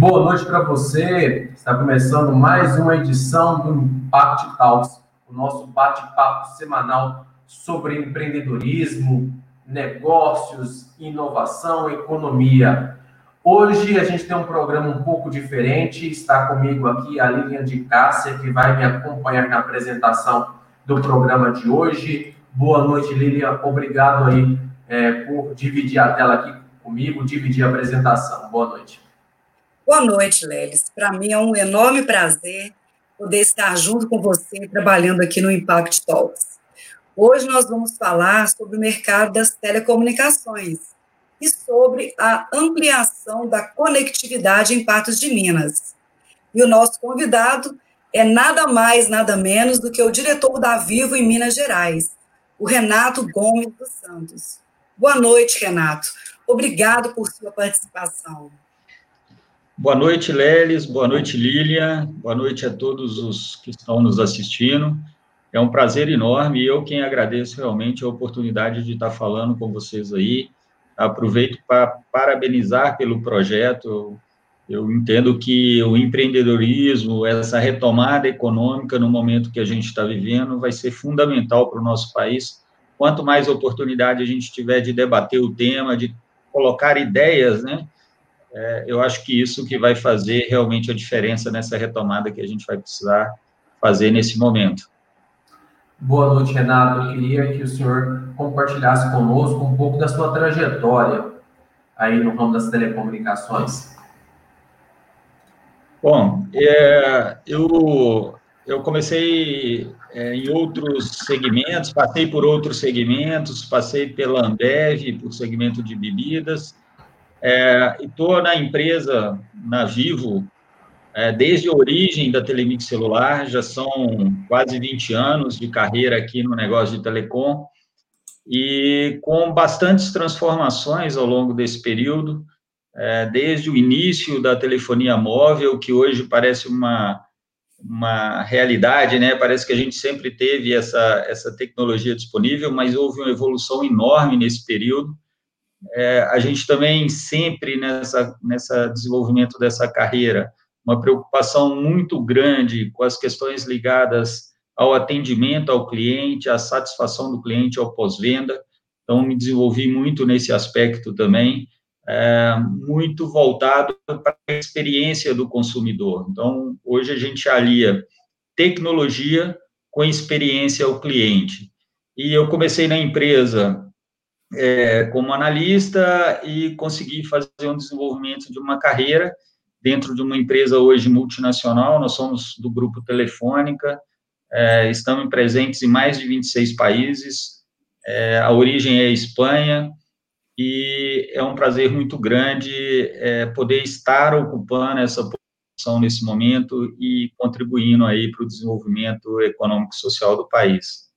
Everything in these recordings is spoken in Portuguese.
Boa noite para você. Está começando mais uma edição do Impact Talks, o nosso bate-papo semanal sobre empreendedorismo, negócios, inovação, economia. Hoje a gente tem um programa um pouco diferente. Está comigo aqui a Lilian de Cássia, que vai me acompanhar na apresentação do programa de hoje. Boa noite, Lilian. Obrigado aí é, por dividir a tela aqui comigo, dividir a apresentação. Boa noite. Boa noite, Lelis. Para mim é um enorme prazer poder estar junto com você trabalhando aqui no Impact Talks. Hoje nós vamos falar sobre o mercado das telecomunicações e sobre a ampliação da conectividade em Patos de Minas. E o nosso convidado é nada mais, nada menos do que o diretor da Vivo em Minas Gerais, o Renato Gomes dos Santos. Boa noite, Renato. Obrigado por sua participação. Boa noite, Lelis. Boa noite, Lilian. Boa noite a todos os que estão nos assistindo. É um prazer enorme e eu quem agradeço realmente a oportunidade de estar falando com vocês aí. Aproveito para parabenizar pelo projeto. Eu entendo que o empreendedorismo, essa retomada econômica no momento que a gente está vivendo, vai ser fundamental para o nosso país. Quanto mais oportunidade a gente tiver de debater o tema, de colocar ideias, né? É, eu acho que isso que vai fazer realmente a diferença nessa retomada que a gente vai precisar fazer nesse momento. Boa noite, Renato. Eu queria que o senhor compartilhasse conosco um pouco da sua trajetória aí no ramo das telecomunicações. Bom, é, eu, eu comecei é, em outros segmentos, passei por outros segmentos, passei pela Ambev, por segmento de bebidas, é, estou na empresa, na Vivo, é, desde a origem da Telemix Celular, já são quase 20 anos de carreira aqui no negócio de telecom, e com bastantes transformações ao longo desse período, é, desde o início da telefonia móvel, que hoje parece uma, uma realidade, né? Parece que a gente sempre teve essa, essa tecnologia disponível, mas houve uma evolução enorme nesse período, é, a gente também sempre nessa, nessa desenvolvimento dessa carreira, uma preocupação muito grande com as questões ligadas ao atendimento ao cliente, à satisfação do cliente ao pós-venda. Então, me desenvolvi muito nesse aspecto também, é, muito voltado para a experiência do consumidor. Então, hoje a gente alia tecnologia com experiência ao cliente. E eu comecei na empresa é, como analista e consegui fazer um desenvolvimento de uma carreira dentro de uma empresa hoje multinacional. Nós somos do grupo Telefônica, é, estamos presentes em mais de 26 países. É, a origem é Espanha e é um prazer muito grande é, poder estar ocupando essa posição nesse momento e contribuindo aí para o desenvolvimento econômico e social do país.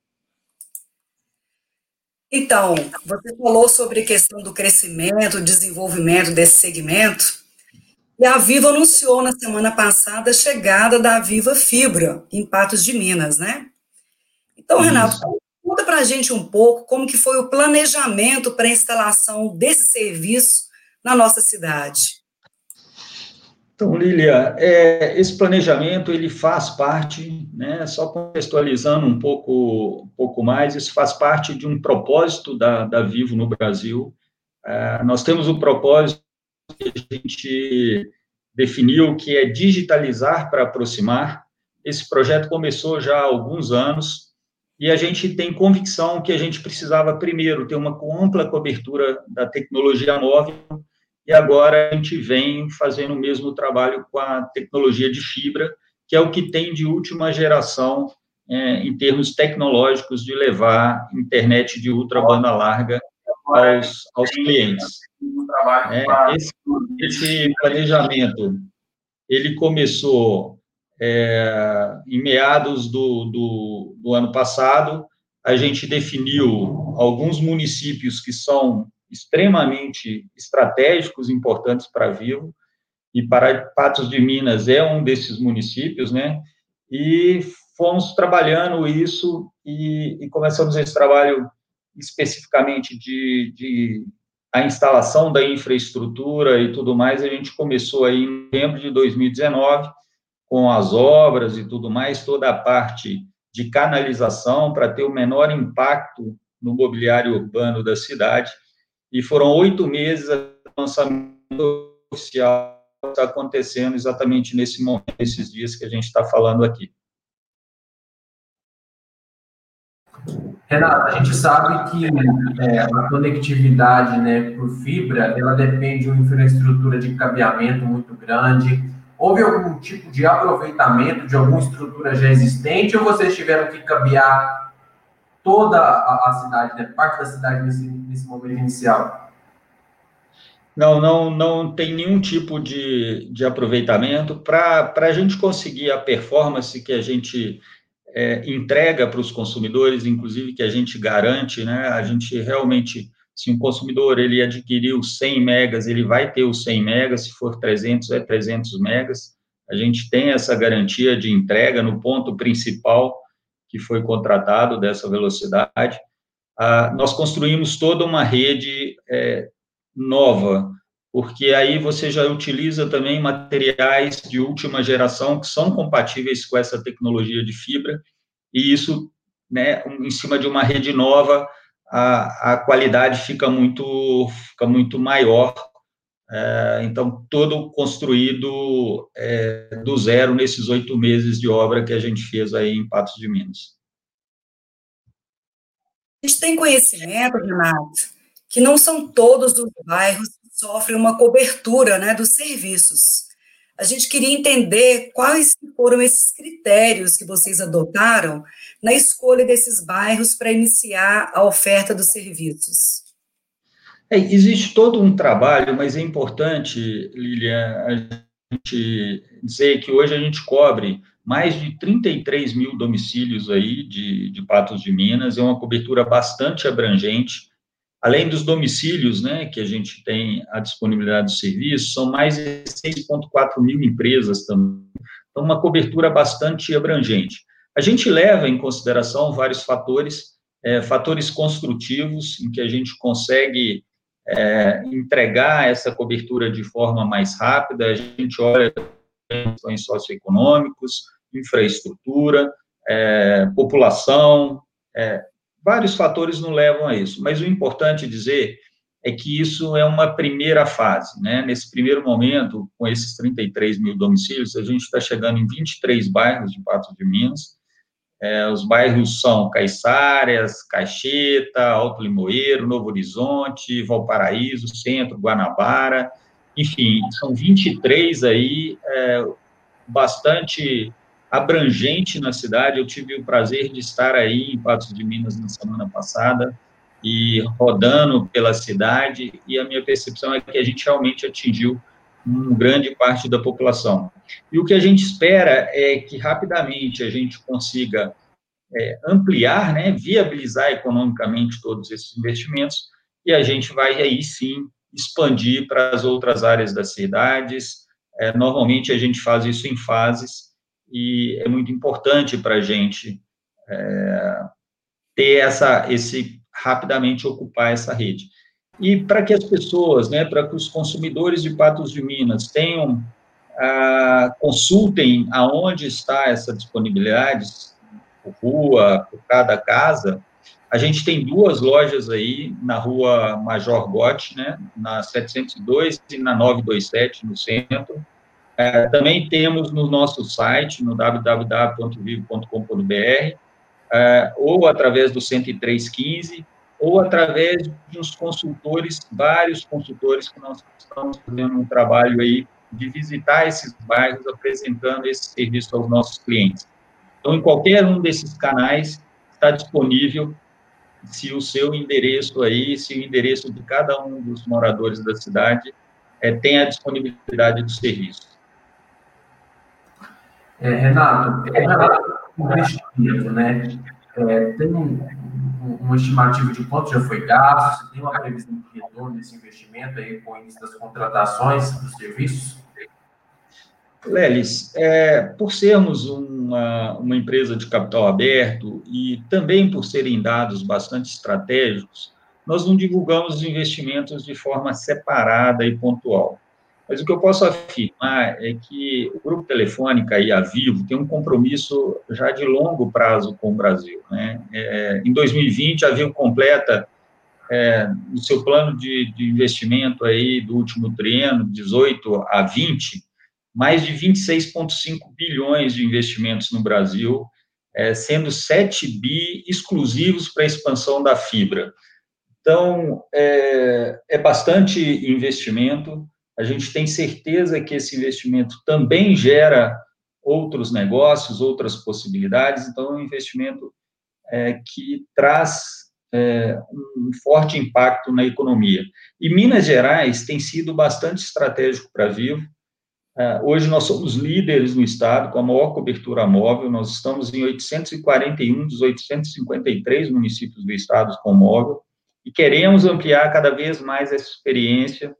Então, você falou sobre a questão do crescimento, desenvolvimento desse segmento, e a Viva anunciou na semana passada a chegada da Viva Fibra em Patos de Minas, né? Então, Renato, conta para a gente um pouco como que foi o planejamento para a instalação desse serviço na nossa cidade. Então, Lilia, é, esse planejamento ele faz parte, né, só contextualizando um pouco, um pouco mais, isso faz parte de um propósito da, da Vivo no Brasil. É, nós temos o propósito que a gente definiu que é digitalizar para aproximar. Esse projeto começou já há alguns anos e a gente tem convicção que a gente precisava primeiro ter uma ampla cobertura da tecnologia móvel e agora a gente vem fazendo o mesmo trabalho com a tecnologia de fibra, que é o que tem de última geração é, em termos tecnológicos de levar internet de ultra banda larga aos, aos clientes. É, esse, esse, planejamento, ele começou é, em meados do, do, do ano passado, a gente definiu alguns municípios que são extremamente estratégicos, importantes para Vivo, e para Patos de Minas é um desses municípios, né? E fomos trabalhando isso e, e começamos esse trabalho especificamente de, de a instalação da infraestrutura e tudo mais, a gente começou aí em novembro de 2019, com as obras e tudo mais, toda a parte de canalização para ter o menor impacto no mobiliário urbano da cidade. E foram oito meses o lançamento oficial está acontecendo exatamente nesse momento, nesses dias que a gente está falando aqui. Renato, a gente sabe que é, a conectividade né, por fibra, ela depende de uma infraestrutura de cabeamento muito grande. Houve algum tipo de aproveitamento de alguma estrutura já existente ou vocês tiveram que cabear toda a, a cidade, né, parte da cidade nesse, nesse momento inicial? Não, não, não tem nenhum tipo de, de aproveitamento. Para a gente conseguir a performance que a gente é, entrega para os consumidores, inclusive que a gente garante, né? A gente realmente, se um consumidor ele adquiriu 100 megas, ele vai ter os 100 megas, se for 300 é 300 megas. A gente tem essa garantia de entrega no ponto principal que foi contratado dessa velocidade. Ah, nós construímos toda uma rede é, nova, porque aí você já utiliza também materiais de última geração que são compatíveis com essa tecnologia de fibra, e isso, né, em cima de uma rede nova, a, a qualidade fica muito, fica muito maior. É, então, todo construído é, do zero nesses oito meses de obra que a gente fez aí em Patos de Minas. A gente tem conhecimento, Renato, que não são todos os bairros sofrem uma cobertura né, dos serviços. A gente queria entender quais foram esses critérios que vocês adotaram na escolha desses bairros para iniciar a oferta dos serviços. É, existe todo um trabalho, mas é importante, Lilian, a gente dizer que hoje a gente cobre mais de 33 mil domicílios aí de, de Patos de Minas, é uma cobertura bastante abrangente, Além dos domicílios, né, que a gente tem a disponibilidade de serviço, são mais de 6,4 mil empresas também. Então, uma cobertura bastante abrangente. A gente leva em consideração vários fatores, é, fatores construtivos, em que a gente consegue é, entregar essa cobertura de forma mais rápida. A gente olha questões socioeconômicos, infraestrutura, é, população, é, Vários fatores nos levam a isso, mas o importante dizer é que isso é uma primeira fase, né? Nesse primeiro momento, com esses 33 mil domicílios, a gente está chegando em 23 bairros de Patos de Minas. É, os bairros são Caiçárias, Caixeta, Alto Limoeiro, Novo Horizonte, Valparaíso, Centro, Guanabara, enfim, são 23 aí, é, bastante abrangente na cidade. Eu tive o prazer de estar aí em Patos de Minas na semana passada e rodando pela cidade, e a minha percepção é que a gente realmente atingiu uma grande parte da população. E o que a gente espera é que rapidamente a gente consiga é, ampliar, né, viabilizar economicamente todos esses investimentos, e a gente vai aí sim expandir para as outras áreas das cidades. É, normalmente a gente faz isso em fases, e é muito importante para a gente é, ter essa, esse rapidamente ocupar essa rede. E para que as pessoas, né, para que os consumidores de Patos de Minas tenham, consultem aonde está essa disponibilidade, por rua, por cada casa, a gente tem duas lojas aí na rua Major Gotti, né, na 702 e na 927, no centro, é, também temos no nosso site, no www.vivo.com.br, é, ou através do 10315, ou através de uns consultores, vários consultores que nós estamos fazendo um trabalho aí de visitar esses bairros, apresentando esse serviço aos nossos clientes. Então, em qualquer um desses canais, está disponível se o seu endereço aí, se o endereço de cada um dos moradores da cidade é, tem a disponibilidade do serviço. É, Renato, é investimento, né? É, tem um, um, uma estimativa de quanto já foi gasto? Você tem uma previsão de retorno desse investimento aí com o início das contratações dos serviços? Lelis, é, por sermos uma, uma empresa de capital aberto e também por serem dados bastante estratégicos, nós não divulgamos os investimentos de forma separada e pontual. Mas o que eu posso afirmar é que o Grupo Telefônica e a Vivo tem um compromisso já de longo prazo com o Brasil. Né? É, em 2020, a Vivo completa é, o seu plano de, de, investimento aí do último triênio, 18 a 20, mais de 26,5 bilhões de investimentos no Brasil, é, sendo 7 bi exclusivos para a expansão da fibra. Então, é, é bastante investimento, a gente tem certeza que esse investimento também gera outros negócios, outras possibilidades, então é um investimento é, que traz é, um forte impacto na economia. E Minas Gerais tem sido bastante estratégico para Vivo. É, hoje nós somos líderes no estado com a maior cobertura móvel, nós estamos em 841 dos 853 municípios do estado com móvel, e queremos ampliar cada vez mais essa experiência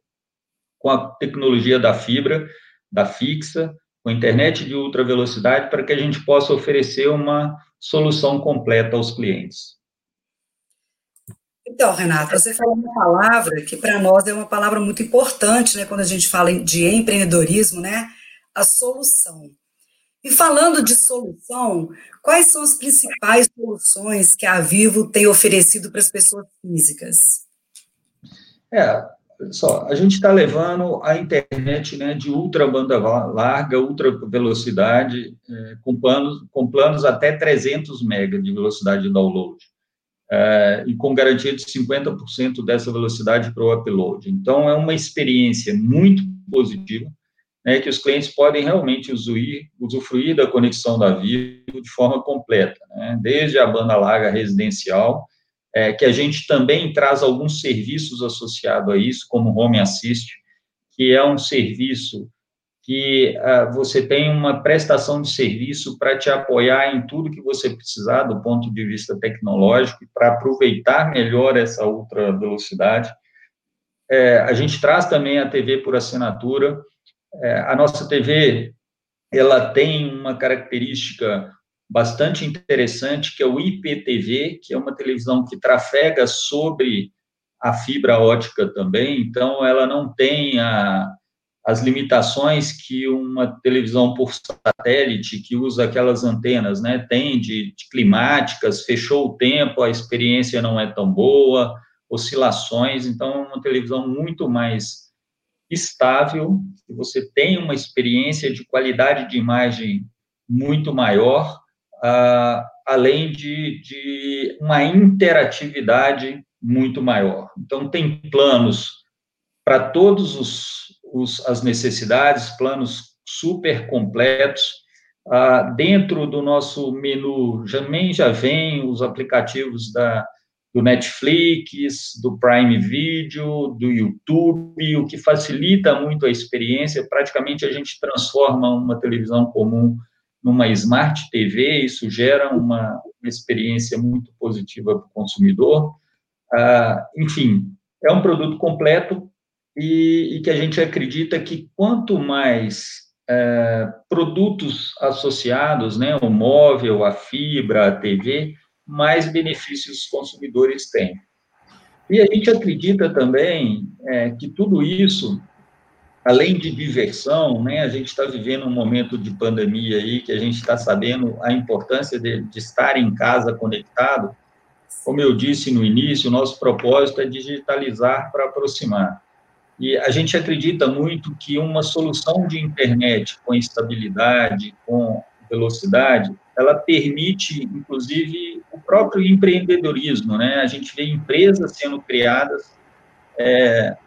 com a tecnologia da fibra, da fixa, com a internet de ultra velocidade, para que a gente possa oferecer uma solução completa aos clientes. Então, Renato, você falou uma palavra que para nós é uma palavra muito importante, né, quando a gente fala de empreendedorismo, né, a solução. E falando de solução, quais são as principais soluções que a Vivo tem oferecido para as pessoas físicas? É, só, a gente está levando a internet né, de ultra banda larga, ultra velocidade, é, com, planos, com planos até 300 MB de velocidade de download, é, e com garantia de 50% dessa velocidade para o upload. Então, é uma experiência muito positiva, né, que os clientes podem realmente usufruir, usufruir da conexão da Vivo de forma completa, né, desde a banda larga residencial, é, que a gente também traz alguns serviços associados a isso, como Home Assist, que é um serviço que uh, você tem uma prestação de serviço para te apoiar em tudo que você precisar do ponto de vista tecnológico, para aproveitar melhor essa ultra velocidade. É, a gente traz também a TV por assinatura. É, a nossa TV ela tem uma característica bastante interessante, que é o IPTV, que é uma televisão que trafega sobre a fibra ótica também, então ela não tem a, as limitações que uma televisão por satélite, que usa aquelas antenas, né, tem de, de climáticas, fechou o tempo, a experiência não é tão boa, oscilações, então é uma televisão muito mais estável, você tem uma experiência de qualidade de imagem muito maior, uh, além de, de uma interatividade muito maior. Então, tem planos para todos os, os, as necessidades, planos super completos. Uh, dentro do nosso menu também já vem os aplicativos da, do Netflix, do Prime Video, do YouTube, o que facilita muito a experiência. Praticamente a gente transforma uma televisão comum numa Smart TV, isso gera uma, uma experiência muito positiva para o consumidor. Ah, enfim, é um produto completo e, e, que a gente acredita que quanto mais é, produtos associados, né, o móvel, a fibra, a TV, mais benefícios os consumidores têm. E a gente acredita também é, que tudo isso além de diversão, né, a gente está vivendo um momento de pandemia aí, que a gente está sabendo a importância de, de, estar em casa conectado. Como eu disse no início, o nosso propósito é digitalizar para aproximar. E a gente acredita muito que uma solução de internet com estabilidade, com velocidade, ela permite, inclusive, o próprio empreendedorismo, né? A gente vê empresas sendo criadas é,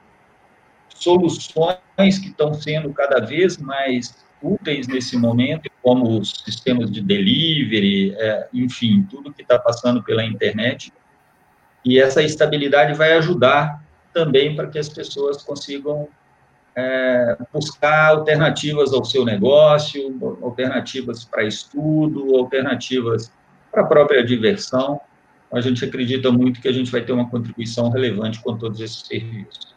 soluções que estão sendo cada vez mais úteis nesse momento, como os sistemas de delivery, é, enfim, tudo que está passando pela internet. E essa estabilidade vai ajudar também para que as pessoas consigam é, buscar alternativas ao seu negócio, alternativas para estudo, alternativas para a própria diversão. A gente acredita muito que a gente vai ter uma contribuição relevante com todos esses serviços.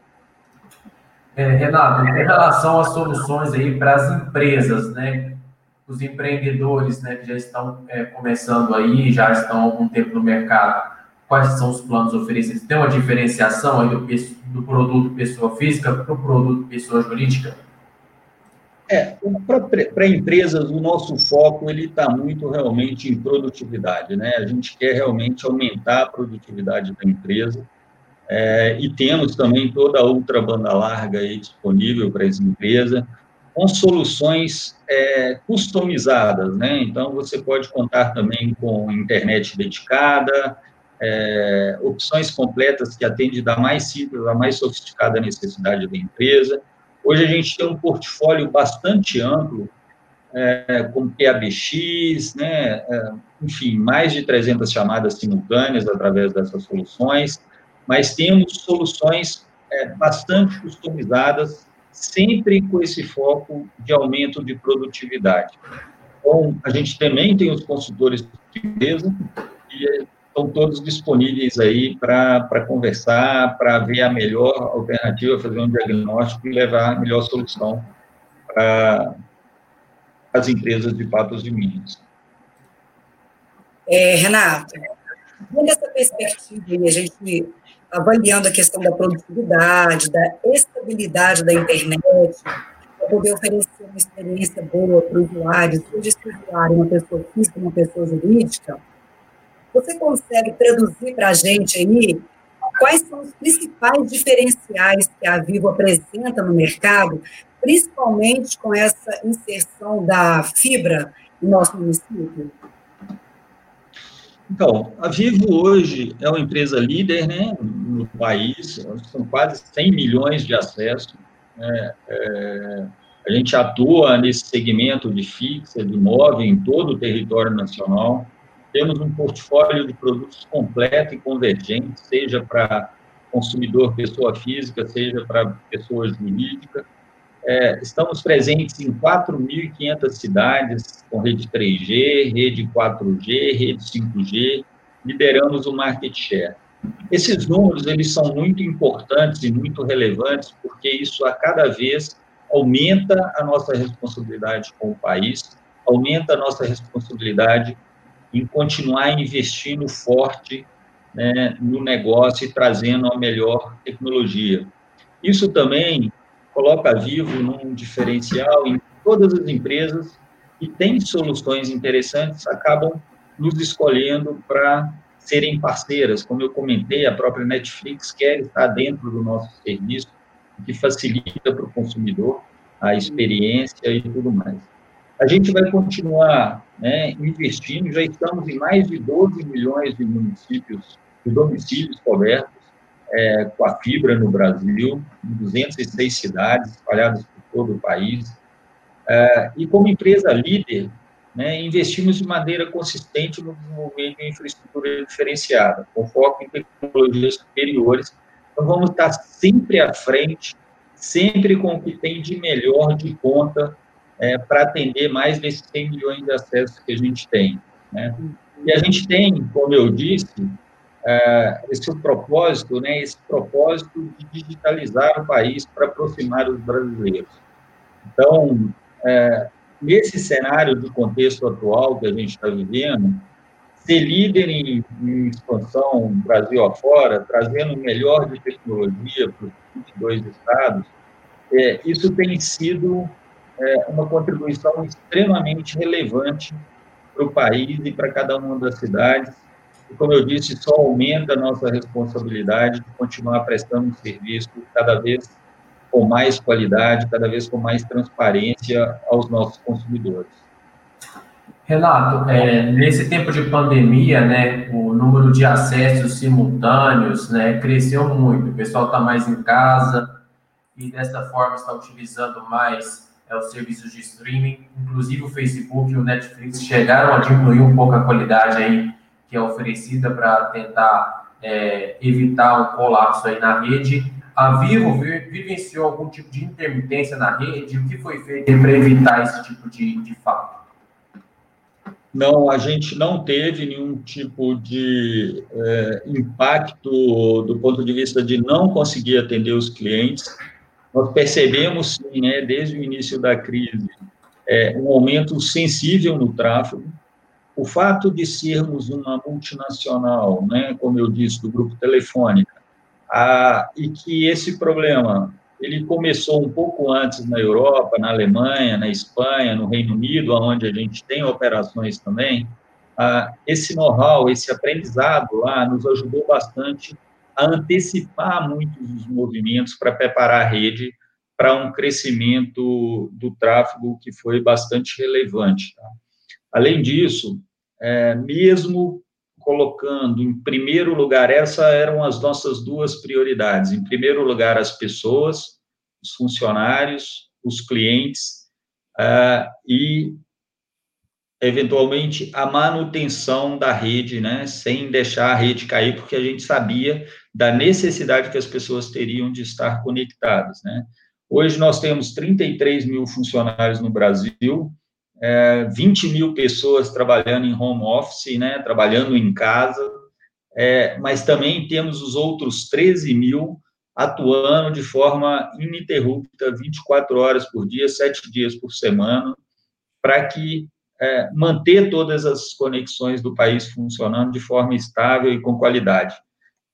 É, Renato, em relação às soluções aí para as empresas, né? Os empreendedores, né, que já estão é, começando aí, já estão há algum tempo no mercado. quais são os planos oferecidos? Tem uma diferenciação aí do, do produto pessoa física para o produto pessoa jurídica? É, para empresas, o nosso foco ele está muito realmente em produtividade, né? A gente quer realmente aumentar a produtividade da empresa é, e temos também toda a ultra banda larga aí disponível para essa empresa com soluções é, customizadas, né? Então você pode contar também com internet dedicada, é, opções completas que atendem da mais simples à mais sofisticada necessidade da empresa. Hoje a gente tem um portfólio bastante amplo, é, com PABX, né, é, enfim, mais de 300 chamadas simultâneas através dessas soluções, mas temos soluções é, bastante customizadas, sempre com esse foco de aumento de produtividade. Então, a gente também tem os consultores de empresa, e estão todos disponíveis aí para conversar, para ver a melhor alternativa, fazer um diagnóstico e levar a melhor solução para as empresas de Patos de Minas. É, Renato, vendo essa perspectiva, a gente avaliando a questão da produtividade, da estabilidade da internet, para poder oferecer uma experiência boa para o usuário, seja esse usuário uma pessoa física, uma pessoa jurídica, você consegue traduzir para a gente aí quais são os principais diferenciais que a Vivo apresenta no mercado, principalmente com essa inserção da fibra no nosso município? Então, a Vivo hoje é uma empresa líder né, no país, são quase 100 milhões de acessos. Né, é, a gente atua nesse segmento de fixa, de móvel, em todo o território nacional. Temos um portfólio de produtos completo e convergente, seja para consumidor pessoa física, seja para pessoa jurídica. É, estamos presentes em 4.500 cidades, com rede 3G, rede 4G, rede 5G, lideramos o market share. Esses números, eles são muito importantes e muito relevantes, porque isso a cada vez aumenta a nossa responsabilidade com o país, aumenta a nossa responsabilidade em continuar investindo forte né, no negócio e trazendo a melhor tecnologia. Isso também coloca Vivo num diferencial em todas as empresas que têm soluções interessantes, acabam nos escolhendo para serem parceiras. Como eu comentei, a própria Netflix quer estar dentro do nosso serviço, que facilita para o consumidor a experiência e tudo mais. A gente vai continuar né, investindo, já estamos em mais de 12 milhões de municípios, de domicílios cobertos é, com a fibra no Brasil, em 206 cidades espalhadas por todo o país. É, e como empresa líder, né, investimos de maneira consistente no desenvolvimento de infraestrutura diferenciada, com foco em tecnologias superiores. Então, vamos estar sempre à frente, sempre com o que tem de melhor de conta é, para atender mais desses 100 milhões de acessos que a gente tem. Né? E a gente tem, como eu disse, é, esse propósito, né, esse propósito de digitalizar o país para aproximar os brasileiros. Então, é, nesse cenário de contexto atual que a gente está vivendo, ser líder em, em expansão Brasil afora, trazendo o melhor de tecnologia para os 22 estados, é, isso tem sido é, uma contribuição extremamente relevante para o país e para cada uma das cidades. E, como eu disse, só aumenta a nossa responsabilidade de continuar prestando um serviço cada vez com mais qualidade, cada vez com mais transparência aos nossos consumidores. Renato, é, nesse tempo de pandemia, né, o número de acessos simultâneos, né, cresceu muito. O pessoal está mais em casa e dessa forma está utilizando mais é, os serviços de streaming, inclusive o Facebook e o Netflix chegaram a diminuir um pouco a qualidade aí que é oferecida para tentar é, evitar um colapso aí na rede. A Vivo vivenciou algum tipo de intermitência na rede? O que foi feito para evitar esse tipo de, de fato? Não, a gente não teve nenhum tipo de é, impacto do ponto de vista de não conseguir atender os clientes. Nós percebemos, sim, né, desde o início da crise, é, um aumento sensível no tráfego, o fato de sermos uma multinacional, né, como eu disse, do grupo Telefônica, a, e que esse problema ele começou um pouco antes na Europa, na Alemanha, na Espanha, no Reino Unido, onde a gente tem operações também. Ah, esse know-how, esse aprendizado lá nos ajudou bastante a antecipar muitos dos movimentos para preparar a rede para um crescimento do tráfego que foi bastante relevante. Tá? Além disso, é, mesmo colocando em primeiro lugar, essas eram as nossas duas prioridades. Em primeiro lugar, as pessoas, os funcionários, os clientes, uh, e, eventualmente, a manutenção da rede, né, sem deixar a rede cair, porque a gente sabia da necessidade que as pessoas teriam de estar conectadas, né. Hoje nós temos 33 mil funcionários no Brasil, é, 20 mil pessoas trabalhando em home office, né, trabalhando em casa, é, mas também temos os outros 13 mil atuando de forma ininterrupta, 24 horas por dia, 7 dias por semana, para que é, manter todas as conexões do país funcionando de forma estável e com qualidade.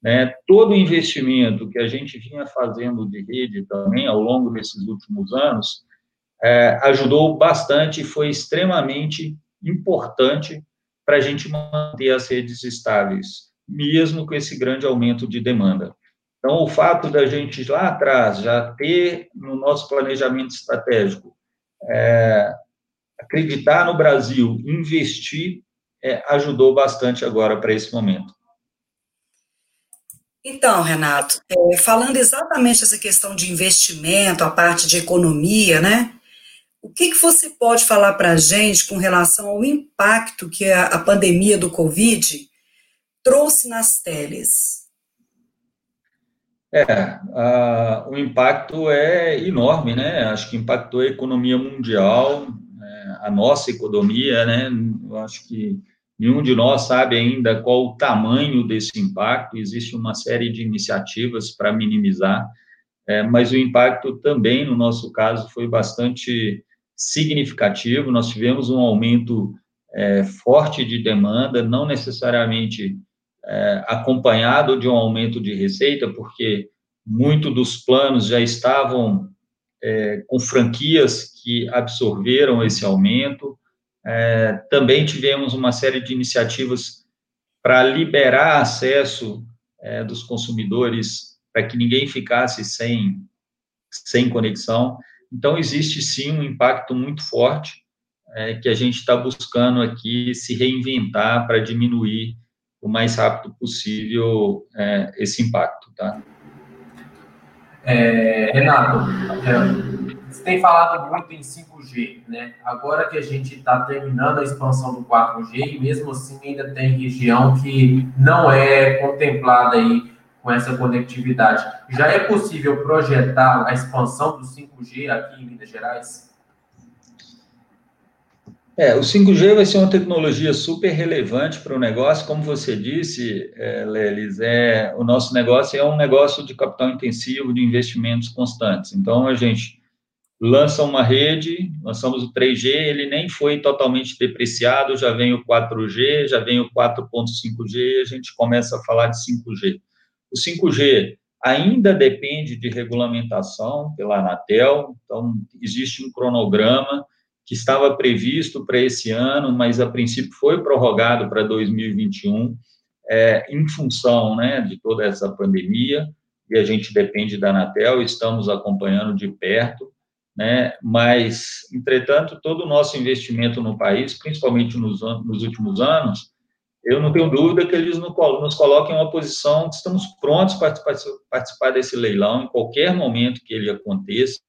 Né? Todo o investimento que a gente vinha fazendo de rede também ao longo desses últimos anos é, ajudou bastante e foi extremamente importante para a gente manter as redes estáveis, mesmo com esse grande aumento de demanda. Então, o fato da gente lá atrás já ter no nosso planejamento estratégico é, acreditar no Brasil, investir, é, ajudou bastante agora para esse momento. Então, Renato, é, falando exatamente essa questão de investimento, a parte de economia, né? O que, que você pode falar para a gente com relação ao impacto que a, a pandemia do Covid trouxe nas teles? É, a, o impacto é enorme, né? Acho que impactou a economia mundial, é, a nossa economia, né? Acho que nenhum de nós sabe ainda qual o tamanho desse impacto. Existe uma série de iniciativas para minimizar, é, mas o impacto também, no nosso caso, foi bastante significativo, nós tivemos um aumento é, forte de demanda, não necessariamente é, acompanhado de um aumento de receita, porque muito dos planos já estavam é, com franquias que absorveram esse aumento. É, também tivemos uma série de iniciativas para liberar acesso é, dos consumidores, para que ninguém ficasse sem, sem conexão. Então, existe sim um impacto muito forte é, que a gente está buscando aqui se reinventar para diminuir o mais rápido possível é, esse impacto, tá? É, Renato, é, você tem falado muito em 5G, né? Agora que a gente está terminando a expansão do 4G, e mesmo assim ainda tem região que não é contemplada aí com essa conectividade. Já é possível projetar a expansão do 5G aqui em Minas Gerais? É, o 5G vai ser uma tecnologia super relevante para o negócio, como você disse, é, Lelis, é, o nosso negócio é um negócio de capital intensivo, de investimentos constantes. Então, a gente lança uma rede, lançamos o 3G, ele nem foi totalmente depreciado, já vem o 4G, já vem o 4.5G, a gente começa a falar de 5G. O 5G ainda depende de regulamentação pela Anatel, então existe um cronograma que estava previsto para esse ano, mas a princípio foi prorrogado para 2021, é, em função né, de toda essa pandemia, e a gente depende da Anatel, estamos acompanhando de perto, né, mas, entretanto, todo o nosso investimento no país, principalmente nos, nos últimos anos, eu não tenho dúvida que eles nos coloquem em uma posição que estamos prontos para participar desse leilão em qualquer momento que ele aconteça,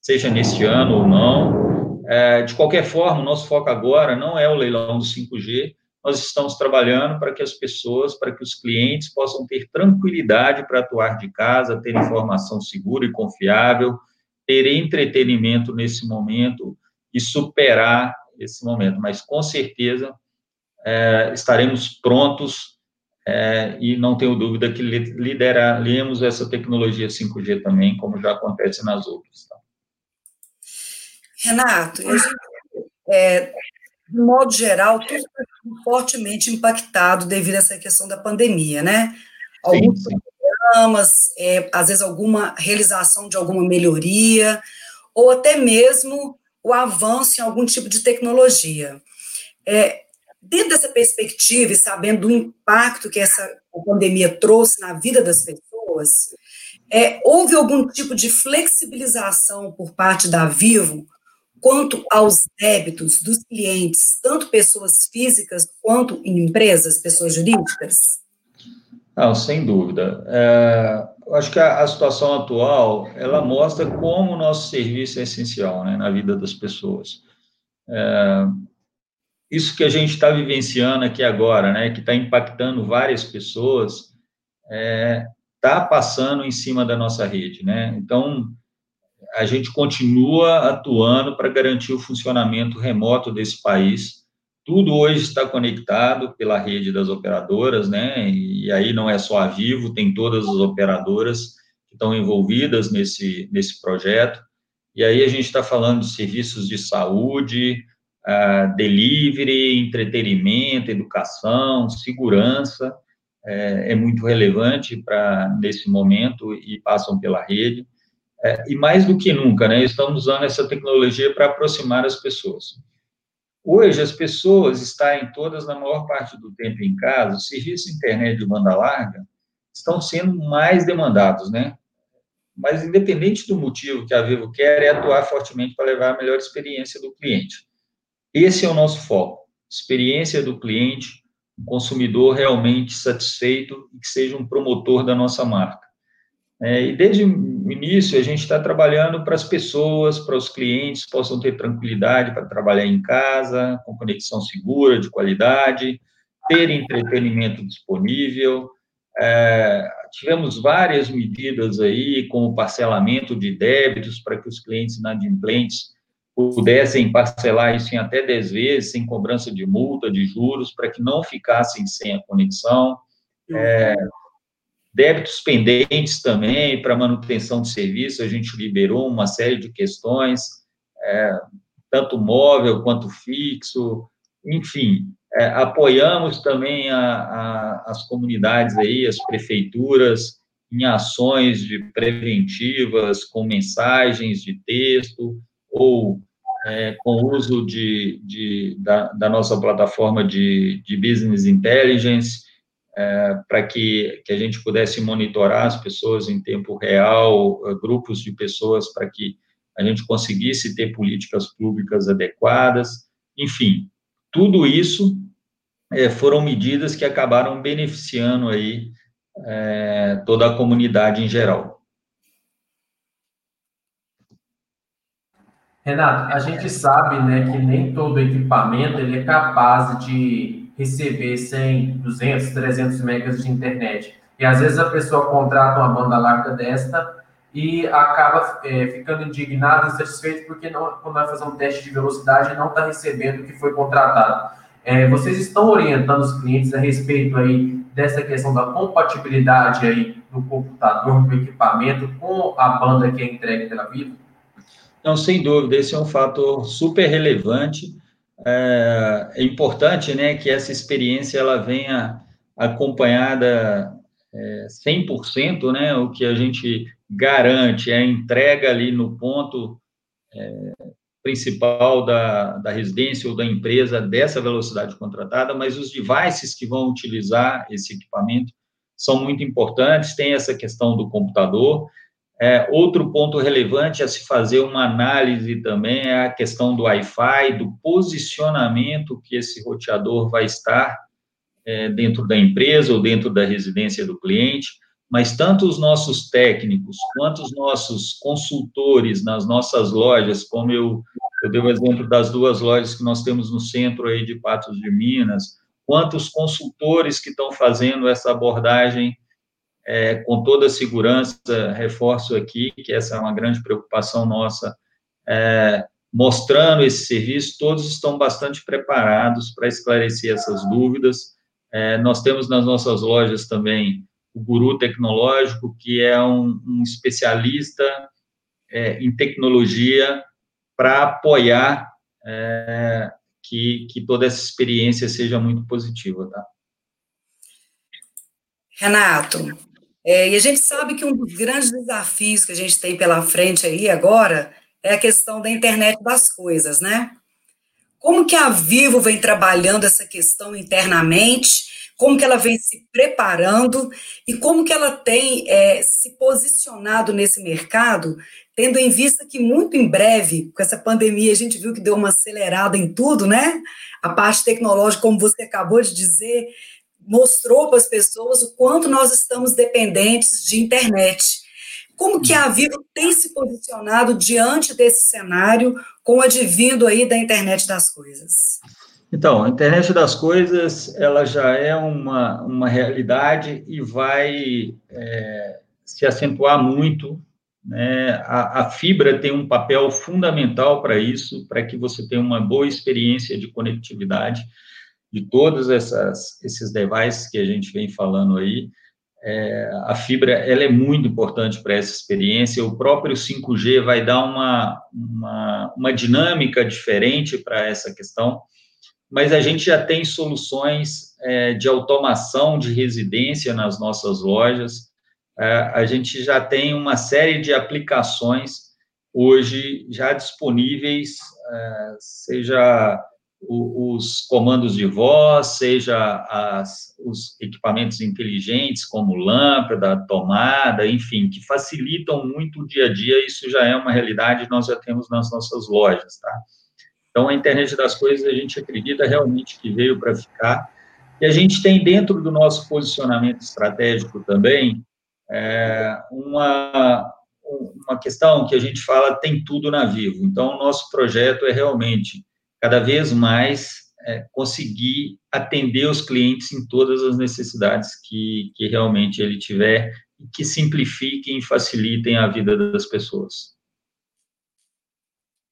seja neste ano ou não. É, de qualquer forma, o nosso foco agora não é o leilão do 5G, nós estamos trabalhando para que as pessoas, para que os clientes possam ter tranquilidade para atuar de casa, ter informação segura e confiável, ter entretenimento nesse momento e superar esse momento. Mas, com certeza, é, estaremos prontos é, e não tenho dúvida que lideraremos essa tecnologia 5G também, como já acontece nas outras. Tá? Renato, é, de modo geral, tudo está fortemente impactado devido a essa questão da pandemia, né? Alguns sim, sim. programas, é, às vezes alguma realização de alguma melhoria, ou até mesmo o avanço em algum tipo de tecnologia. É, dentro dessa perspectiva e sabendo do impacto que essa pandemia trouxe na vida das pessoas, é, houve algum tipo de flexibilização por parte da Vivo quanto aos débitos dos clientes, tanto pessoas físicas quanto em empresas, pessoas jurídicas? Não, sem dúvida. É, eu acho que a, a, situação atual, ela mostra como o nosso serviço é essencial né, na vida das pessoas. É, isso que a gente está vivenciando aqui agora, né, que está impactando várias pessoas, está é, tá passando em cima da nossa rede, né? Então, a gente continua atuando para garantir o funcionamento remoto desse país. Tudo hoje está conectado pela rede das operadoras, né? E aí não é só a Vivo, tem todas as operadoras que estão envolvidas nesse, nesse projeto. E aí a gente está falando de serviços de saúde, uh, delivery, entretenimento, educação, segurança, é, é muito relevante para nesse momento e passam pela rede. É, e mais do que nunca, né, estamos usando essa tecnologia para aproximar as pessoas. Hoje, as pessoas estarem todas, na maior parte do tempo em casa, os serviços de internet de banda larga estão sendo mais demandados, né? Mas, independente do motivo que a Vivo quer, é atuar fortemente para levar a melhor experiência do cliente. Esse é o nosso foco, experiência do cliente, um consumidor realmente satisfeito e que seja um promotor da nossa marca. É, e desde o início, a gente está trabalhando para as pessoas, para os clientes possam ter tranquilidade para trabalhar em casa, com conexão segura, de qualidade, ter entretenimento disponível. É, tivemos várias medidas aí, como parcelamento de débitos para que os clientes inadimplentes pudessem parcelar isso em até 10 vezes, sem cobrança de multa, de juros, para que não ficassem sem a conexão. É, débitos pendentes também para manutenção de serviço, a gente liberou uma série de questões, é, tanto móvel quanto fixo, enfim, é, apoiamos também a, a, as comunidades aí, as prefeituras, em ações de preventivas, com mensagens de texto, ou é, com o uso de, de da, da, nossa plataforma de, de Business Intelligence, é, para que, que a gente pudesse monitorar as pessoas em tempo real, é, grupos de pessoas, para que a gente conseguisse ter políticas públicas adequadas, enfim, tudo isso é, foram medidas que acabaram beneficiando aí é, toda a comunidade em geral. Renato, a gente sabe né, que nem todo equipamento ele é capaz de receber 100, 200, 300 megas de internet. E às vezes a pessoa contrata uma banda larga desta e acaba é, ficando indignado, insatisfeito, porque não, quando vai fazer um teste de velocidade não está recebendo o que foi contratado. É, vocês estão orientando os clientes a respeito aí dessa questão da compatibilidade aí do computador, do equipamento com a banda que é entregue pela Vivo? Não, sem dúvida, esse é um fator super relevante. É, é importante, né, que essa experiência ela venha acompanhada é, 100%, né, o que a gente garante é a entrega ali no ponto é, principal da, da residência ou da empresa dessa velocidade contratada, mas os devices que vão utilizar esse equipamento são muito importantes. Tem essa questão do computador, é, outro ponto relevante a se fazer uma análise também é a questão do Wi-Fi, do posicionamento que esse roteador vai estar é, dentro da empresa ou dentro da residência do cliente, mas tanto os nossos técnicos quanto os nossos consultores nas nossas lojas, como eu, eu dei o exemplo das duas lojas que nós temos no centro aí de Patos de Minas, quanto os consultores que estão fazendo essa abordagem é, com toda a segurança, reforço aqui que essa é uma grande preocupação nossa, é, mostrando esse serviço, todos estão bastante preparados para esclarecer essas dúvidas. É, nós temos nas nossas lojas também o Guru Tecnológico, que é um, um especialista é, em tecnologia para apoiar é, que, que toda essa experiência seja muito positiva, tá? Renato, é, e a gente sabe que um dos grandes desafios que a gente tem pela frente aí agora é a questão da internet das coisas, né? Como que a Vivo vem trabalhando essa questão internamente? Como que ela vem se preparando e como que ela tem é, se posicionado nesse mercado, tendo em vista que muito em breve, com essa pandemia, a gente viu que deu uma acelerada em tudo, né? A parte tecnológica, como você acabou de dizer, mostrou para as pessoas o quanto nós estamos dependentes de internet. Como que a Vivo tem se posicionado diante desse cenário com o advindo aí da internet das coisas? Então, a internet das coisas, ela já é uma, uma realidade e vai é, se acentuar muito. Né? A, a fibra tem um papel fundamental para isso, para que você tenha uma boa experiência de conectividade de todos essas, esses devices que a gente vem falando aí, é, a fibra ela é muito importante para essa experiência. O próprio 5G vai dar uma, uma, uma dinâmica diferente para essa questão, mas a gente já tem soluções é, de automação de residência nas nossas lojas. É, a gente já tem uma série de aplicações hoje já disponíveis, é, seja os comandos de voz, seja as, os equipamentos inteligentes, como lâmpada, tomada, enfim, que facilitam muito o dia a dia, isso já é uma realidade, nós já temos nas nossas lojas, tá? Então, a internet das coisas, a gente acredita realmente que veio para ficar, e a gente tem dentro do nosso posicionamento estratégico também, é, uma, uma questão que a gente fala, tem tudo na Vivo, então, o nosso projeto é realmente cada vez mais é, conseguir atender os clientes em todas as necessidades que, que realmente ele tiver e que simplifiquem e facilitem a vida das pessoas.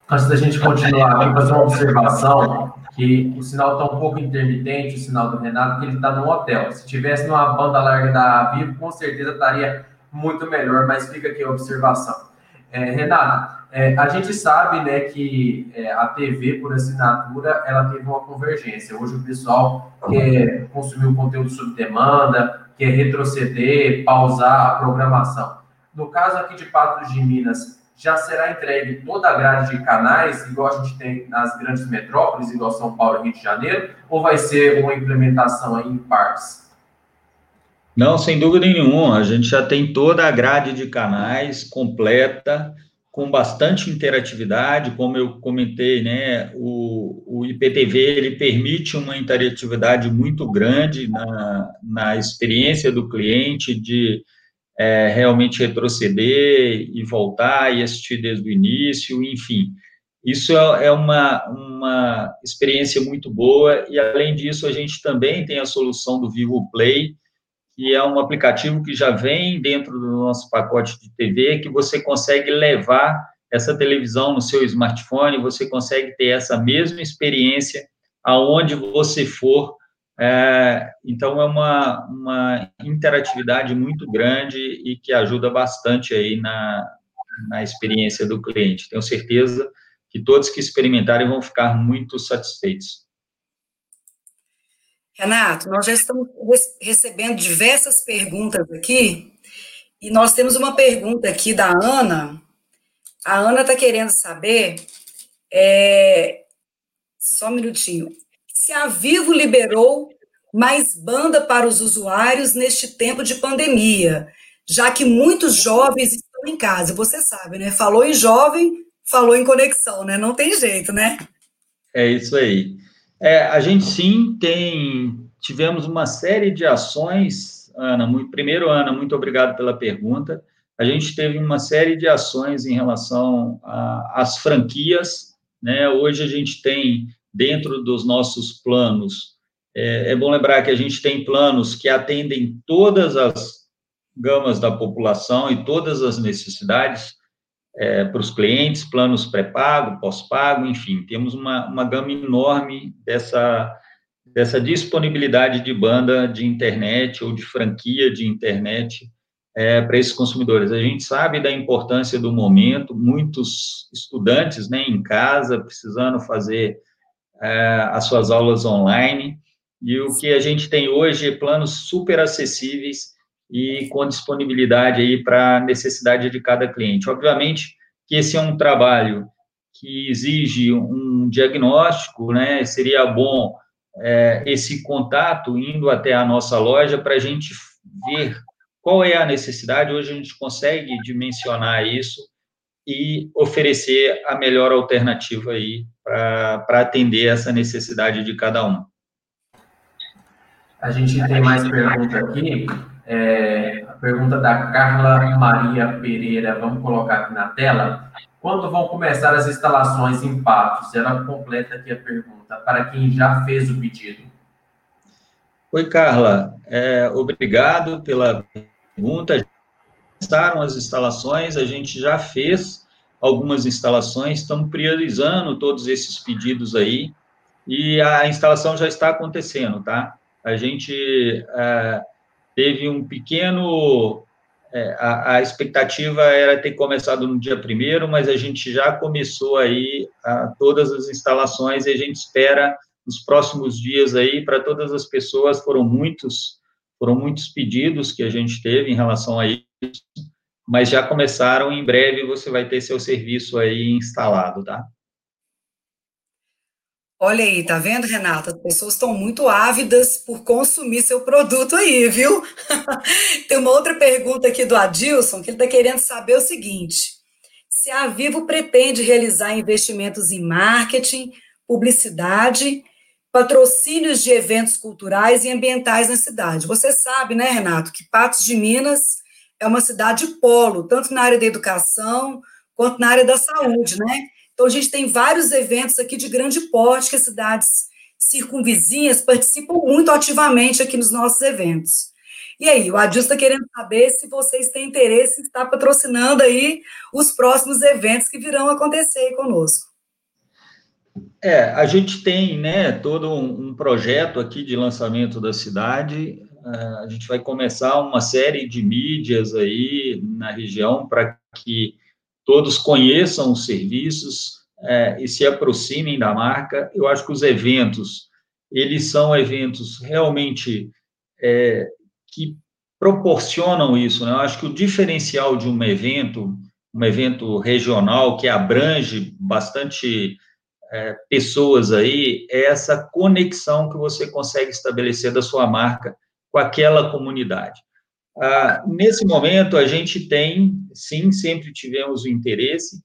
Antes da gente continuar, vou fazer uma observação que o sinal está um pouco intermitente, o sinal do Renato, porque ele está no hotel. Se tivesse numa banda larga da Vivo, com certeza estaria muito melhor, mas fica aqui a observação. É, Renato, é, a gente sabe né, que é, a TV por assinatura ela teve uma convergência. Hoje o pessoal quer consumir o conteúdo sob demanda, quer retroceder, pausar a programação. No caso aqui de Patos de Minas, já será entregue toda a grade de canais, igual a gente tem nas grandes metrópoles, igual São Paulo e Rio de Janeiro, ou vai ser uma implementação em partes? Não, sem dúvida nenhuma. A gente já tem toda a grade de canais completa com bastante interatividade, como eu comentei, né, o, o IPTV, ele permite uma interatividade muito grande na, na experiência do cliente de é, realmente retroceder e voltar e assistir desde o início, enfim. Isso é, é uma, uma experiência muito boa e, além disso, a gente também tem a solução do Vivo Play, que é um aplicativo que já vem dentro do nosso pacote de TV, que você consegue levar essa televisão no seu smartphone, você consegue ter essa mesma experiência aonde você for. É, então, é uma, uma interatividade muito grande e que ajuda bastante aí na, na experiência do cliente. Tenho certeza que todos que experimentarem vão ficar muito satisfeitos. Renato, nós já estamos recebendo diversas perguntas aqui, e nós temos uma pergunta aqui da Ana. A Ana está querendo saber, é, só um minutinho, se a Vivo liberou mais banda para os usuários neste tempo de pandemia, já que muitos jovens estão em casa. Você sabe, né? Falou em jovem, falou em conexão, né? Não tem jeito, né? É isso aí. É, a gente sim tem, tivemos uma série de ações, Ana. Muito, primeiro, Ana, muito obrigado pela pergunta. A gente teve uma série de ações em relação às franquias. Né? Hoje a gente tem, dentro dos nossos planos, é, é bom lembrar que a gente tem planos que atendem todas as gamas da população e todas as necessidades é, para os clientes, planos pré-pago, pós-pago, enfim, temos uma, uma gama enorme dessa, dessa disponibilidade de banda de internet ou de franquia de internet é, para esses consumidores. A gente sabe da importância do momento, muitos estudantes né, em casa, precisando fazer é, as suas aulas online. E o que a gente tem hoje é planos super acessíveis e com disponibilidade aí para a necessidade de cada cliente. Obviamente que esse é um trabalho que exige um diagnóstico, né? Seria bom é, esse contato indo até a nossa loja para a gente ver qual é a necessidade. Hoje a gente consegue dimensionar isso e oferecer a melhor alternativa aí para atender essa necessidade de cada um. A gente tem mais pergunta aqui. É, a pergunta da Carla Maria Pereira, vamos colocar aqui na tela. Quando vão começar as instalações em Patos? Ela completa aqui a pergunta, para quem já fez o pedido. Oi, Carla. É, obrigado pela pergunta. Começaram as instalações, a gente já fez algumas instalações, estamos priorizando todos esses pedidos aí, e a instalação já está acontecendo, tá? A gente é, teve um pequeno é, a, a, expectativa era ter começado no dia primeiro, mas a gente já começou aí a, todas as instalações e a gente espera nos próximos dias aí para todas as pessoas foram muitos foram muitos pedidos que a gente teve em relação a isso, mas já começaram em breve você vai ter seu serviço aí instalado, tá? Olha aí, tá vendo, Renata? As pessoas estão muito ávidas por consumir seu produto aí, viu? Tem uma outra pergunta aqui do Adilson, que ele está querendo saber o seguinte: se a Vivo pretende realizar investimentos em marketing, publicidade, patrocínios de eventos culturais e ambientais na cidade. Você sabe, né, Renato, que Patos de Minas é uma cidade polo, tanto na área da educação quanto na área da saúde, né? Então, a gente tem vários eventos aqui de grande porte que as cidades circunvizinhas participam muito ativamente aqui nos nossos eventos. E aí, o Adilson está querendo saber se vocês têm interesse em estar patrocinando aí os próximos eventos que virão acontecer conosco. É, a gente tem, né, todo um, projeto aqui de lançamento da cidade. Uh, a gente vai começar uma série de mídias aí na região para que todos conheçam os serviços é, e se aproximem da marca. Eu acho que os eventos, eles são eventos realmente é, que proporcionam isso. Né? Eu acho que o diferencial de um evento, um evento regional que abrange bastante é, pessoas aí, é essa conexão que você consegue estabelecer da sua marca com aquela comunidade. Ah, nesse momento, a gente tem, sim, sempre tivemos o interesse,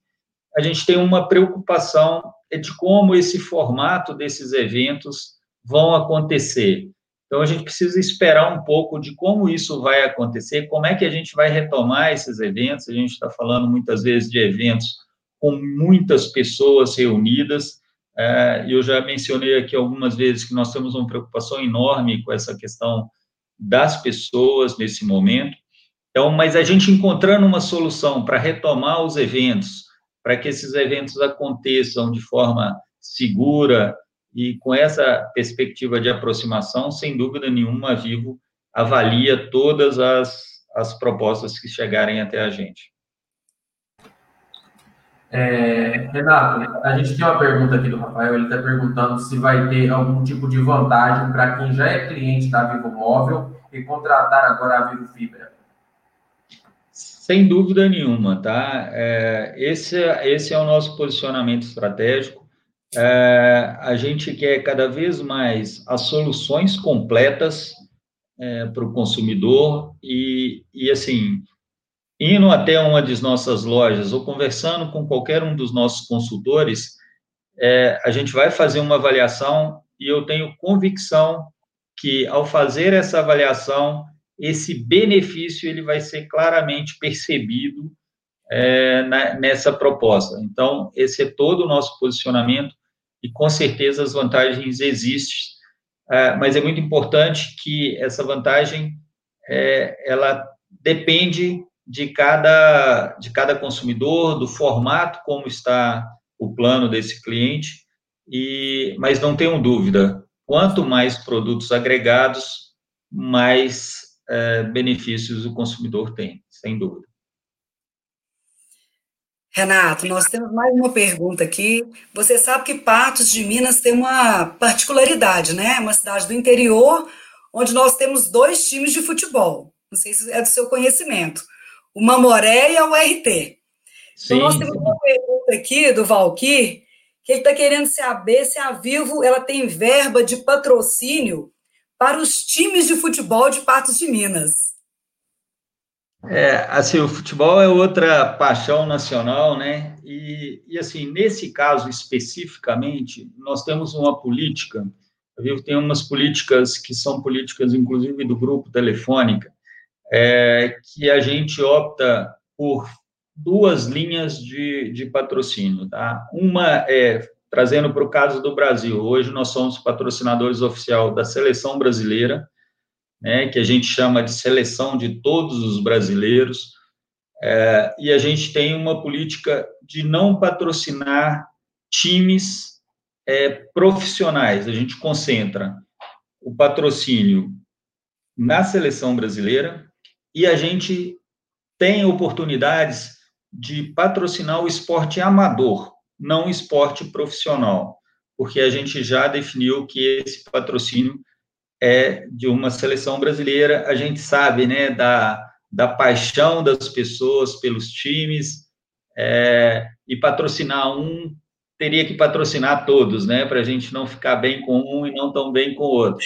a gente tem uma preocupação de como esse formato desses eventos vão acontecer. Então, a gente precisa esperar um pouco de como isso vai acontecer, como é que a gente vai retomar esses eventos. A gente está falando muitas vezes de eventos com muitas pessoas reunidas. É, eu já mencionei aqui algumas vezes que nós temos uma preocupação enorme com essa questão das pessoas nesse momento. Então, mas a gente encontrando uma solução para retomar os eventos, para que esses eventos aconteçam de forma segura e com essa perspectiva de aproximação, sem dúvida nenhuma, a Vivo avalia todas as, as propostas que chegarem até a gente. É, Renato, a gente tem uma pergunta aqui do Rafael, ele está perguntando se vai ter algum tipo de vantagem para quem já é cliente da Vivo Móvel e contratar agora a Vivo Fibra. Sem dúvida nenhuma, tá? É, esse, esse é o nosso posicionamento estratégico. É, a gente quer cada vez mais as soluções completas é, para o consumidor e, e, assim, indo até uma das nossas lojas ou conversando com qualquer um dos nossos consultores, é, a gente vai fazer uma avaliação e eu tenho convicção que, ao fazer essa avaliação, esse benefício ele vai ser claramente percebido é, na, nessa proposta. Então, esse é todo o nosso posicionamento e, com certeza, as vantagens existem, é, mas é muito importante que essa vantagem é, ela depende de cada, de cada consumidor, do formato como está o plano desse cliente, e, mas não tenham dúvida, quanto mais produtos agregados, mais é, benefícios o consumidor tem, sem dúvida. Renato, nós temos mais uma pergunta aqui. Você sabe que Patos de Minas tem uma particularidade, né? Uma cidade do interior, onde nós temos dois times de futebol. Não sei se é do seu conhecimento. O Mamoré e a URT. Sim. Então, nós temos uma pergunta aqui do Valquir, que ele está querendo saber se a Vivo ela tem verba de patrocínio para os times de futebol de Patos de Minas. É, assim, o futebol é outra paixão nacional, né? E, e assim, nesse caso especificamente, nós temos uma política, a Vivo tem umas políticas que são políticas, inclusive, do grupo Telefônica, é, que a gente opta por duas linhas de, de patrocínio, tá? Uma é, trazendo para o caso do Brasil, hoje nós somos patrocinadores oficial da Seleção Brasileira, né, que a gente chama de seleção de todos os brasileiros, é, e a gente tem uma política de não patrocinar times é, profissionais, a gente concentra o patrocínio na seleção brasileira e a gente tem oportunidades de patrocinar o esporte amador, não o esporte profissional, porque a gente já definiu que esse patrocínio é de uma seleção brasileira. A gente sabe, né, da, da paixão das pessoas pelos times, é, e patrocinar um teria que patrocinar todos, né, para a gente não ficar bem com um e não tão bem com o outro.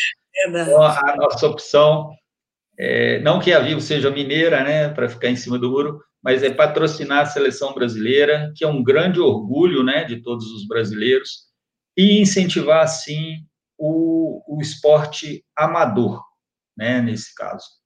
Então, a nossa opção, é, não que a Vivo seja mineira, né, para ficar em cima do muro, mas é patrocinar a seleção brasileira, que é um grande orgulho, né, de todos os brasileiros, e incentivar, assim, o, o esporte amador, né, nesse caso.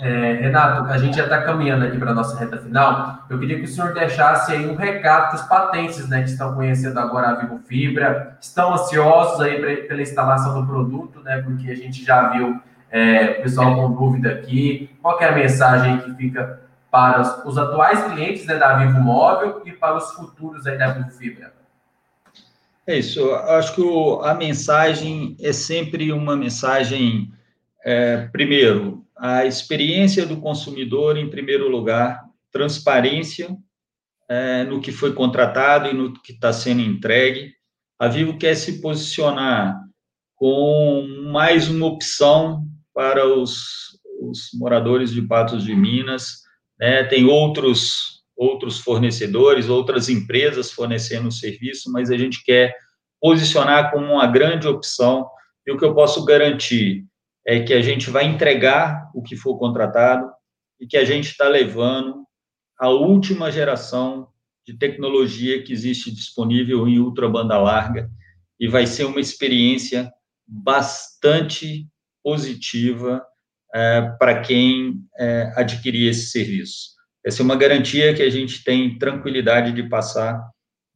É, Renato, a gente já está caminhando aqui para a nossa reta final. Eu queria que o senhor deixasse aí um recado para os patentes, né, que estão conhecendo agora a Vivo Fibra, estão ansiosos aí pra, pela instalação do produto, né, porque a gente já viu é, o pessoal com dúvida aqui. Qual é a mensagem que fica para os, os atuais clientes né, da Vivo Móvel e para os futuros aí da Vivo Fibra? É isso. Acho que o, a mensagem é sempre uma mensagem, é, primeiro, a experiência do consumidor em primeiro lugar, transparência é, no que foi contratado e no que está sendo entregue. A Vivo quer se posicionar com mais uma opção para os, os moradores de Patos de Minas. Né? Tem outros outros fornecedores, outras empresas fornecendo o serviço, mas a gente quer posicionar como uma grande opção. E o que eu posso garantir é que a gente vai entregar o que for contratado e que a gente está levando a última geração de tecnologia que existe disponível em ultra banda larga e vai ser uma experiência bastante positiva é, para quem é, adquirir esse serviço. Essa é uma garantia que a gente tem tranquilidade de passar,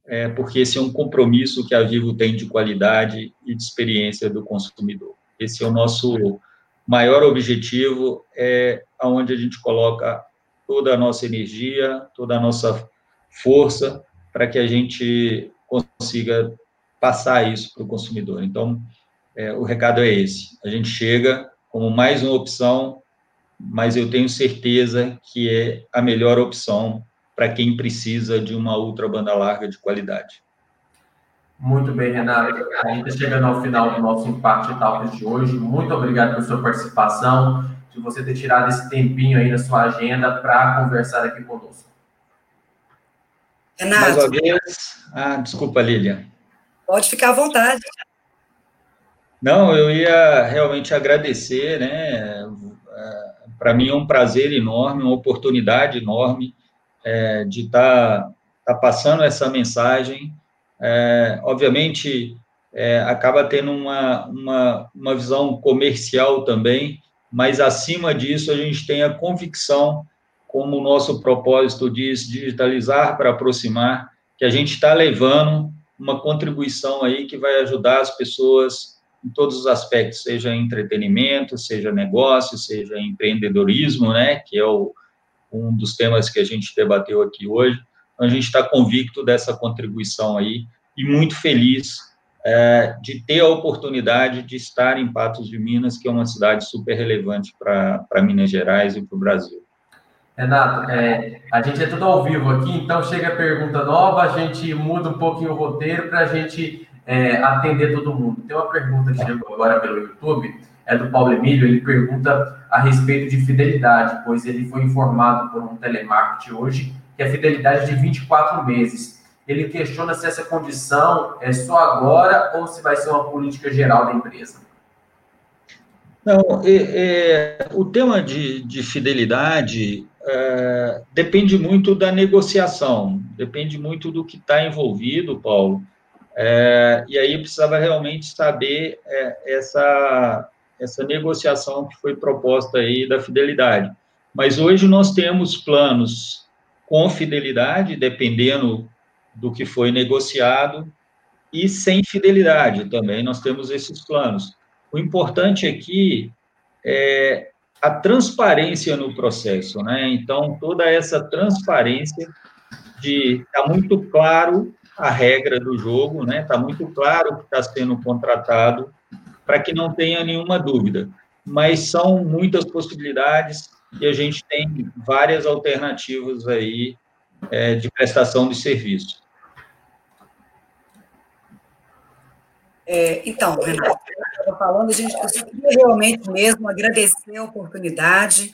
é, porque esse é um compromisso que a Vivo tem de qualidade e de experiência do consumidor. Esse é o nosso maior objetivo, é aonde a gente coloca toda a nossa energia, toda a nossa força para que a gente consiga passar isso para o consumidor. Então, é, o recado é esse: a gente chega como mais uma opção mas eu tenho certeza que é a melhor opção para quem precisa de uma ultra banda larga de qualidade. Muito bem, Renato. A gente está chegando ao final do nosso Impact Talks de hoje. Muito obrigado pela sua participação, de você ter tirado esse tempinho aí na sua agenda para conversar aqui conosco. Renato. Mais uma vez. Ah, desculpa, Lilian. Pode ficar à vontade. Não, eu ia realmente agradecer, né? para mim é um prazer enorme, uma oportunidade enorme é, de estar tá, tá passando essa mensagem. É, obviamente, é, acaba tendo uma, uma, uma visão comercial também, mas acima disso, a gente tem a convicção, como o nosso propósito diz, digitalizar para aproximar, que a gente está levando uma contribuição aí que vai ajudar as pessoas em todos os aspectos, seja entretenimento, seja negócio, seja empreendedorismo, né, que é o, um dos temas que a gente debateu aqui hoje. Então, a gente está convicto dessa contribuição aí e muito feliz é, de ter a oportunidade de estar em Patos de Minas, que é uma cidade super relevante para Minas Gerais e para o Brasil. Renato, é, a gente é tudo ao vivo aqui, então chega a pergunta nova, a gente muda um pouquinho o roteiro para a gente é, atender todo mundo. Tem uma pergunta que chegou agora pelo YouTube, é do Paulo Emílio, ele pergunta a respeito de fidelidade, pois ele foi informado por um telemarketing hoje que a fidelidade é de 24 meses. Ele questiona se essa condição é só agora ou se vai ser uma política geral da empresa. Não, é, é, o tema de, de fidelidade é, depende muito da negociação, depende muito do que está envolvido, Paulo. É, e aí precisava realmente saber é, essa, essa negociação que foi proposta aí da fidelidade. Mas hoje nós temos planos com fidelidade, dependendo do que foi negociado, e sem fidelidade também, nós temos esses planos. O importante aqui é a transparência no processo, né? Então, toda essa transparência de está muito claro a regra do jogo, né? Está muito claro que está sendo contratado, para que não tenha nenhuma dúvida. Mas são muitas possibilidades e a gente tem várias alternativas aí é, de prestação de serviço. É, então, Renato, falando, a gente queria realmente mesmo agradecer a oportunidade,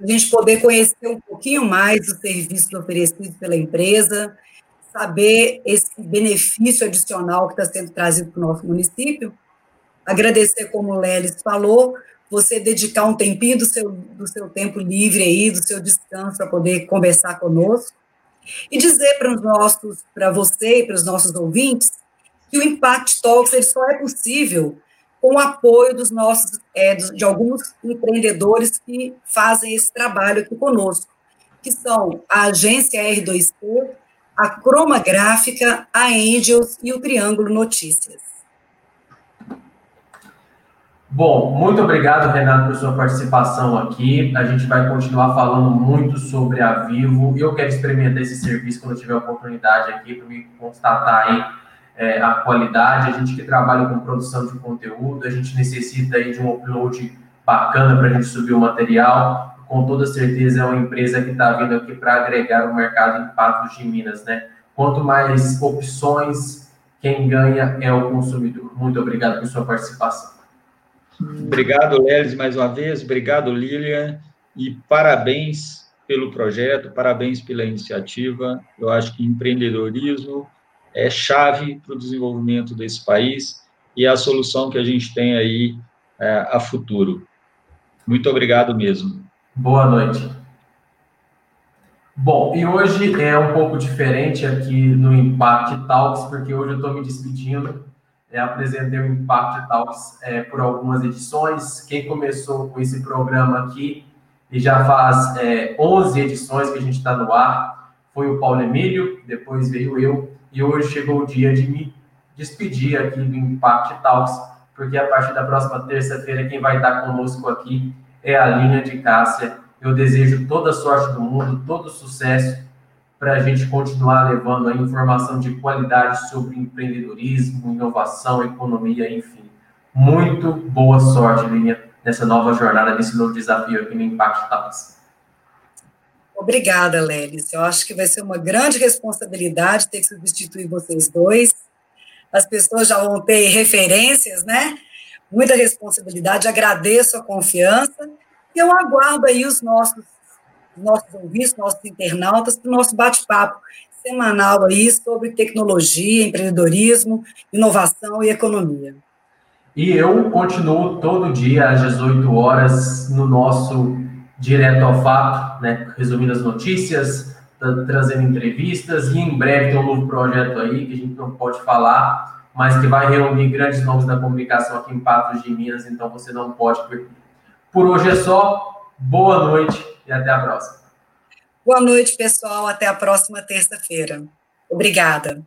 a gente poder conhecer um pouquinho mais do serviço oferecido pela empresa, saber esse benefício adicional que está sendo trazido para o nosso município. Agradecer, como o Lelis falou, você dedicar um tempinho do seu, do seu tempo livre aí, do seu descanso, para poder conversar conosco. E dizer para os nossos, para você e para os nossos ouvintes, que o Impact Talks ele só é possível com o apoio dos nossos, é, de alguns empreendedores que fazem esse trabalho aqui conosco, que são a agência R2P, a Croma Gráfica, a Angels e o Triângulo Notícias. Bom, muito obrigado, Renato, por sua participação aqui. A gente vai continuar falando muito sobre a Vivo. Eu quero experimentar esse serviço quando tiver oportunidade aqui, para me constatar aí é, a qualidade, a gente que trabalha com produção de conteúdo, a gente necessita aí de um upload bacana para a gente subir o material. Com toda certeza é uma empresa que está vindo aqui para agregar o mercado em Patos de Minas, né? Quanto mais opções, quem ganha é o consumidor. Muito obrigado por sua participação. Obrigado, Lelis, mais uma vez. Obrigado, Lilian. E parabéns pelo projeto, parabéns pela iniciativa. Eu acho que empreendedorismo é chave para o desenvolvimento desse país e é a solução que a gente tem aí é, a futuro. Muito obrigado mesmo. Boa noite. Bom, e hoje é um pouco diferente aqui no Impact Talks, porque hoje eu estou me despedindo. É, apresentei o Impact Talks é, por algumas edições. Quem começou com esse programa aqui e já faz é, 11 edições que a gente está no ar foi o Paulo Emílio, depois veio eu, e hoje chegou o dia de me despedir aqui do Impact Talks, porque a partir da próxima terça-feira quem vai estar conosco aqui é a linha de Cássia. Eu desejo toda a sorte do mundo, todo sucesso para a gente continuar levando a informação de qualidade sobre empreendedorismo, inovação, economia, enfim. Muito boa sorte, Linha, nessa nova jornada, nesse novo desafio aqui no Impact Talks. Obrigada, Lelis. Eu acho que vai ser uma grande responsabilidade ter que substituir vocês dois. As pessoas já vão ter referências, né? Muita responsabilidade. Agradeço a confiança e eu aguardo aí os nossos, nossos ouvintes, nossos internautas, para o nosso bate-papo semanal aí sobre tecnologia, empreendedorismo, inovação e economia. E eu continuo todo dia às 18 horas no nosso direto ao fato, né, resumindo as notícias, trazendo entrevistas, e em breve tem um novo projeto aí que a gente não pode falar, mas que vai reunir grandes nomes da comunicação aqui em Patos de Minas, então você não pode perder. Por hoje é só, boa noite e até a próxima. Boa noite, pessoal, até a próxima terça-feira. Obrigada.